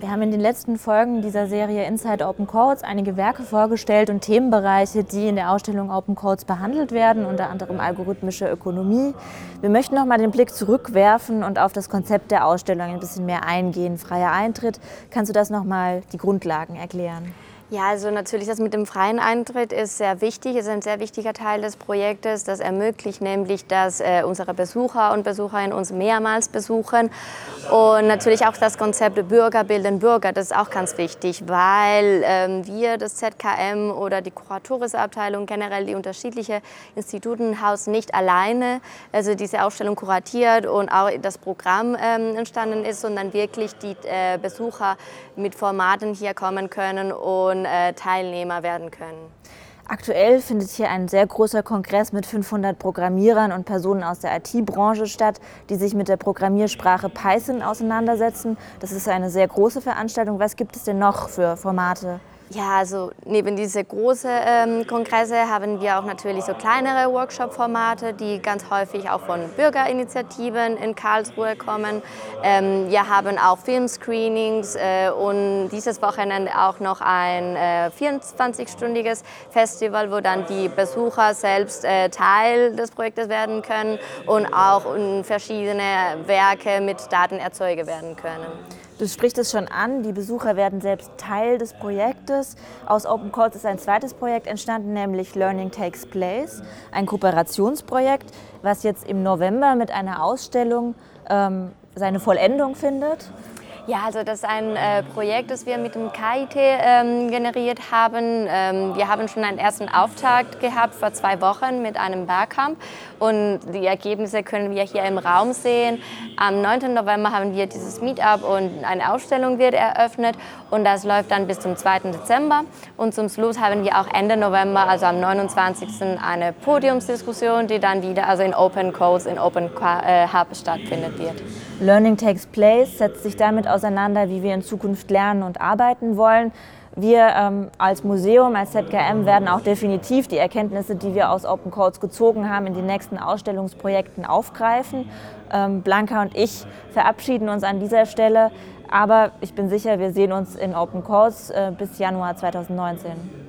Wir haben in den letzten Folgen dieser Serie Inside Open Codes einige Werke vorgestellt und Themenbereiche, die in der Ausstellung Open Codes behandelt werden, unter anderem algorithmische Ökonomie. Wir möchten noch mal den Blick zurückwerfen und auf das Konzept der Ausstellung ein bisschen mehr eingehen. Freier Eintritt. Kannst du das noch mal die Grundlagen erklären? Ja, also natürlich das mit dem freien Eintritt ist sehr wichtig, ist ein sehr wichtiger Teil des Projektes. Das ermöglicht nämlich, dass äh, unsere Besucher und Besucherinnen uns mehrmals besuchen. Und natürlich auch das Konzept Bürger bilden Bürger, das ist auch ganz wichtig, weil ähm, wir, das ZKM oder die Kuratorisabteilung, generell die unterschiedlichen Institutenhaus nicht alleine, also diese Ausstellung kuratiert und auch das Programm ähm, entstanden ist, sondern wirklich die äh, Besucher mit Formaten hier kommen können und schon äh, Teilnehmer werden können. Aktuell findet hier ein sehr großer Kongress mit 500 Programmierern und Personen aus der IT-Branche statt, die sich mit der Programmiersprache Python auseinandersetzen. Das ist eine sehr große Veranstaltung. Was gibt es denn noch für Formate? Ja, also neben diese großen ähm, Kongresse haben wir auch natürlich so kleinere Workshop-Formate, die ganz häufig auch von Bürgerinitiativen in Karlsruhe kommen. Ähm, wir haben auch Filmscreenings äh, und dieses Wochenende auch noch ein äh, 24-stündiges Festival, wo dann die Besucher selbst äh, Teil des Projektes werden können und auch verschiedene Werke mit Daten erzeugt werden können. Du sprichst es schon an, die Besucher werden selbst Teil des Projektes. Aus Open Calls ist ein zweites Projekt entstanden, nämlich Learning Takes Place, ein Kooperationsprojekt, was jetzt im November mit einer Ausstellung ähm, seine Vollendung findet. Ja, also das ist ein äh, Projekt, das wir mit dem KIT ähm, generiert haben. Ähm, wir haben schon einen ersten Auftakt gehabt vor zwei Wochen mit einem Barcamp und die Ergebnisse können wir hier im Raum sehen. Am 9. November haben wir dieses Meetup und eine Ausstellung wird eröffnet und das läuft dann bis zum 2. Dezember. Und zum Schluss haben wir auch Ende November, also am 29. eine Podiumsdiskussion, die dann wieder also in Open Codes, in Open äh, Hub stattfindet wird. Learning Takes Place setzt sich damit auseinander, wie wir in Zukunft lernen und arbeiten wollen. Wir ähm, als Museum, als ZKM werden auch definitiv die Erkenntnisse, die wir aus Open Codes gezogen haben, in den nächsten Ausstellungsprojekten aufgreifen. Ähm, Blanca und ich verabschieden uns an dieser Stelle, aber ich bin sicher, wir sehen uns in Open Codes äh, bis Januar 2019.